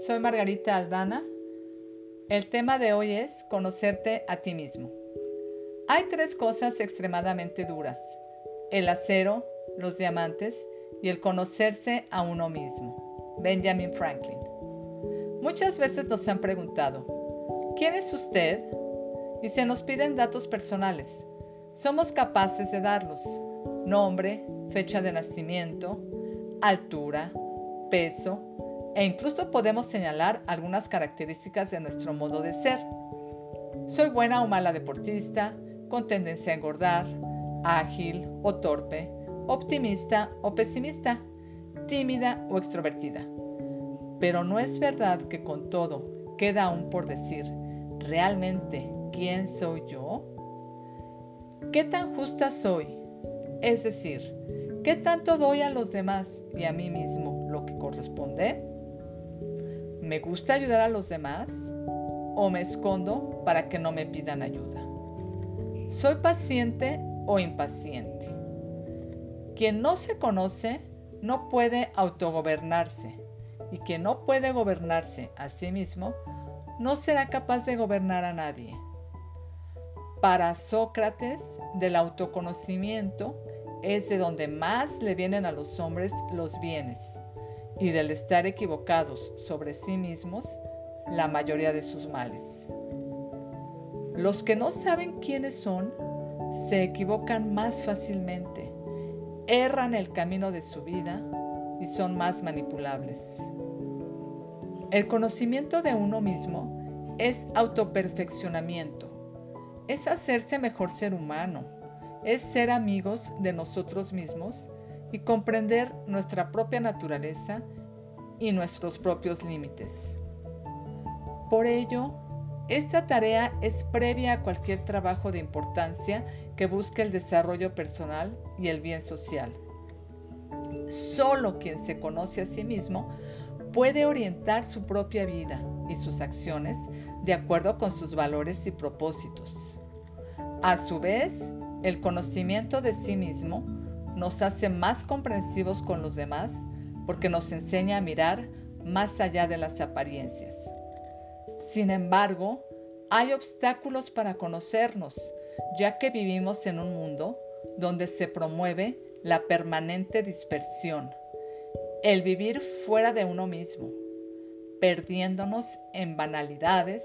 Soy Margarita Aldana. El tema de hoy es conocerte a ti mismo. Hay tres cosas extremadamente duras. El acero, los diamantes y el conocerse a uno mismo. Benjamin Franklin. Muchas veces nos han preguntado, ¿quién es usted? Y se nos piden datos personales. Somos capaces de darlos. Nombre, fecha de nacimiento, altura, peso, e incluso podemos señalar algunas características de nuestro modo de ser. Soy buena o mala deportista, con tendencia a engordar, ágil o torpe, optimista o pesimista, tímida o extrovertida. Pero no es verdad que con todo queda aún por decir realmente quién soy yo. ¿Qué tan justa soy? Es decir, ¿qué tanto doy a los demás y a mí mismo lo que corresponde? ¿Me gusta ayudar a los demás o me escondo para que no me pidan ayuda? ¿Soy paciente o impaciente? Quien no se conoce no puede autogobernarse y quien no puede gobernarse a sí mismo no será capaz de gobernar a nadie. Para Sócrates, del autoconocimiento es de donde más le vienen a los hombres los bienes y del estar equivocados sobre sí mismos la mayoría de sus males. Los que no saben quiénes son se equivocan más fácilmente, erran el camino de su vida y son más manipulables. El conocimiento de uno mismo es autoperfeccionamiento, es hacerse mejor ser humano, es ser amigos de nosotros mismos y comprender nuestra propia naturaleza y nuestros propios límites. Por ello, esta tarea es previa a cualquier trabajo de importancia que busque el desarrollo personal y el bien social. Solo quien se conoce a sí mismo puede orientar su propia vida y sus acciones de acuerdo con sus valores y propósitos. A su vez, el conocimiento de sí mismo nos hace más comprensivos con los demás porque nos enseña a mirar más allá de las apariencias. Sin embargo, hay obstáculos para conocernos, ya que vivimos en un mundo donde se promueve la permanente dispersión, el vivir fuera de uno mismo, perdiéndonos en banalidades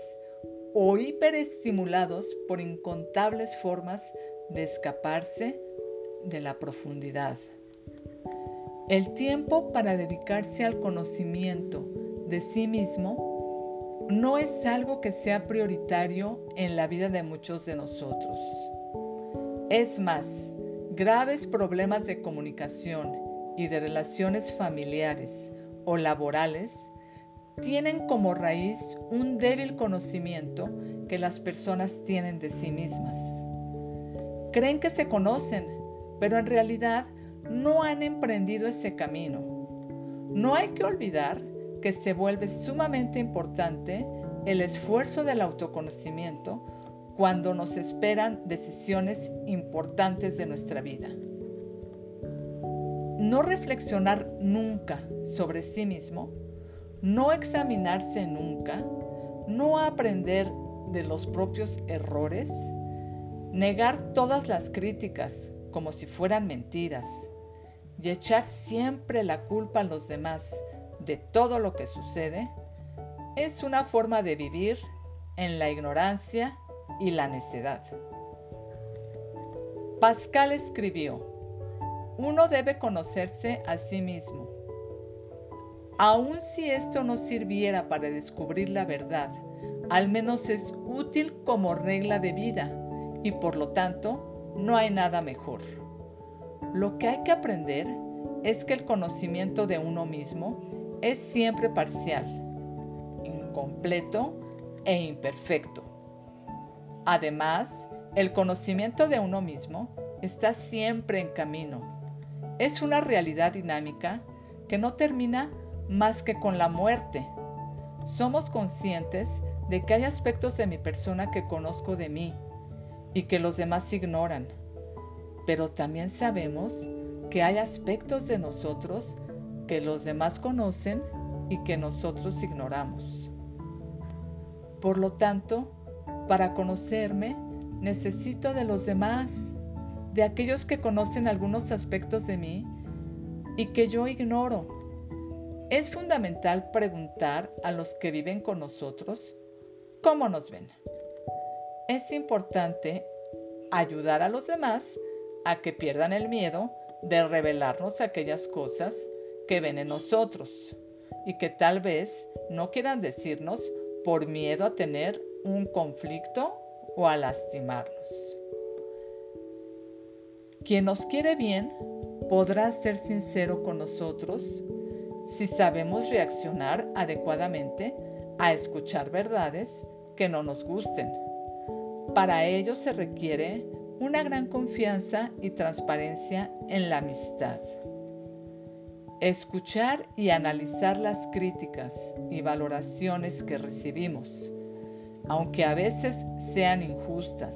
o hiperestimulados por incontables formas de escaparse de la profundidad. El tiempo para dedicarse al conocimiento de sí mismo no es algo que sea prioritario en la vida de muchos de nosotros. Es más, graves problemas de comunicación y de relaciones familiares o laborales tienen como raíz un débil conocimiento que las personas tienen de sí mismas. Creen que se conocen, pero en realidad no han emprendido ese camino. No hay que olvidar que se vuelve sumamente importante el esfuerzo del autoconocimiento cuando nos esperan decisiones importantes de nuestra vida. No reflexionar nunca sobre sí mismo, no examinarse nunca, no aprender de los propios errores, negar todas las críticas como si fueran mentiras, y echar siempre la culpa a los demás de todo lo que sucede es una forma de vivir en la ignorancia y la necedad. Pascal escribió, uno debe conocerse a sí mismo. Aun si esto no sirviera para descubrir la verdad, al menos es útil como regla de vida y por lo tanto no hay nada mejor. Lo que hay que aprender es que el conocimiento de uno mismo es siempre parcial, incompleto e imperfecto. Además, el conocimiento de uno mismo está siempre en camino. Es una realidad dinámica que no termina más que con la muerte. Somos conscientes de que hay aspectos de mi persona que conozco de mí y que los demás ignoran pero también sabemos que hay aspectos de nosotros que los demás conocen y que nosotros ignoramos. Por lo tanto, para conocerme, necesito de los demás, de aquellos que conocen algunos aspectos de mí y que yo ignoro. Es fundamental preguntar a los que viven con nosotros cómo nos ven. Es importante ayudar a los demás a que pierdan el miedo de revelarnos aquellas cosas que ven en nosotros y que tal vez no quieran decirnos por miedo a tener un conflicto o a lastimarnos. Quien nos quiere bien podrá ser sincero con nosotros si sabemos reaccionar adecuadamente a escuchar verdades que no nos gusten. Para ello se requiere una gran confianza y transparencia en la amistad. Escuchar y analizar las críticas y valoraciones que recibimos, aunque a veces sean injustas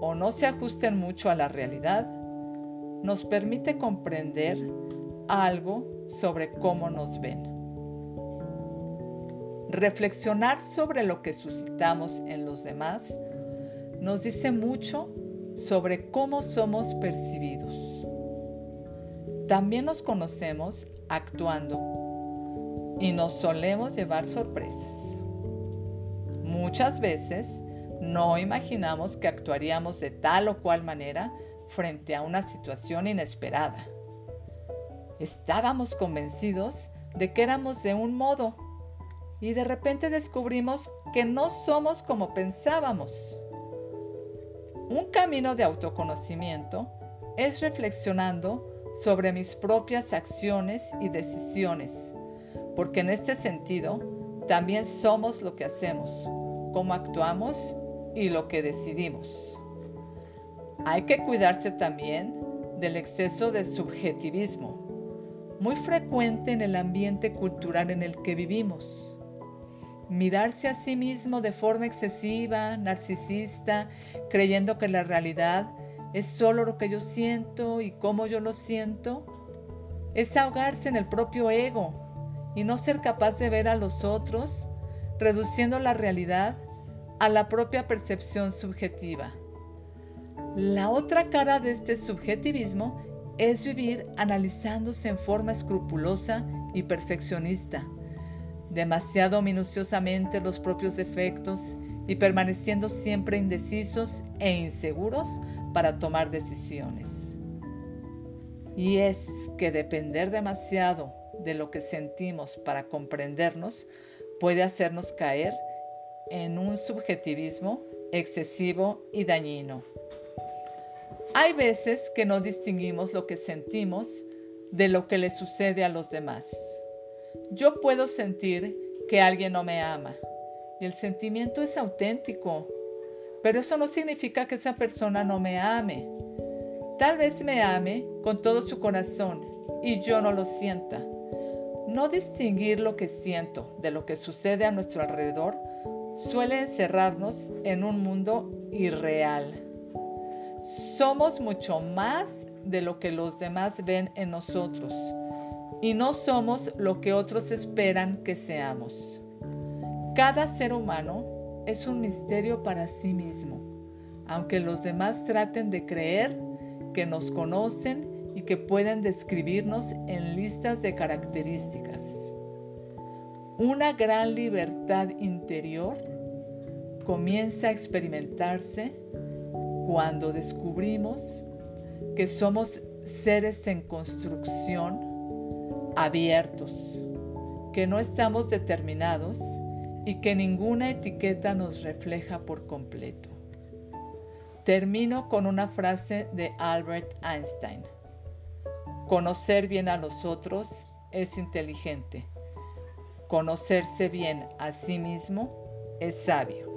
o no se ajusten mucho a la realidad, nos permite comprender algo sobre cómo nos ven. Reflexionar sobre lo que suscitamos en los demás nos dice mucho sobre cómo somos percibidos. También nos conocemos actuando y nos solemos llevar sorpresas. Muchas veces no imaginamos que actuaríamos de tal o cual manera frente a una situación inesperada. Estábamos convencidos de que éramos de un modo y de repente descubrimos que no somos como pensábamos. Un camino de autoconocimiento es reflexionando sobre mis propias acciones y decisiones, porque en este sentido también somos lo que hacemos, cómo actuamos y lo que decidimos. Hay que cuidarse también del exceso de subjetivismo, muy frecuente en el ambiente cultural en el que vivimos. Mirarse a sí mismo de forma excesiva, narcisista, creyendo que la realidad es solo lo que yo siento y cómo yo lo siento. Es ahogarse en el propio ego y no ser capaz de ver a los otros, reduciendo la realidad a la propia percepción subjetiva. La otra cara de este subjetivismo es vivir analizándose en forma escrupulosa y perfeccionista, demasiado minuciosamente los propios defectos y permaneciendo siempre indecisos e inseguros para tomar decisiones. Y es que depender demasiado de lo que sentimos para comprendernos puede hacernos caer en un subjetivismo excesivo y dañino. Hay veces que no distinguimos lo que sentimos de lo que le sucede a los demás. Yo puedo sentir que alguien no me ama y el sentimiento es auténtico, pero eso no significa que esa persona no me ame. Tal vez me ame con todo su corazón y yo no lo sienta. No distinguir lo que siento de lo que sucede a nuestro alrededor suele encerrarnos en un mundo irreal. Somos mucho más de lo que los demás ven en nosotros y no somos lo que otros esperan que seamos. Cada ser humano es un misterio para sí mismo, aunque los demás traten de creer que nos conocen y que pueden describirnos en listas de características. Una gran libertad interior comienza a experimentarse cuando descubrimos que somos seres en construcción abiertos, que no estamos determinados y que ninguna etiqueta nos refleja por completo. Termino con una frase de Albert Einstein. Conocer bien a los otros es inteligente. Conocerse bien a sí mismo es sabio.